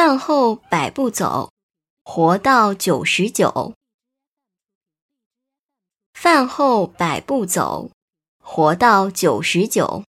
饭后百步走活到九十九。饭后百步走活到九十九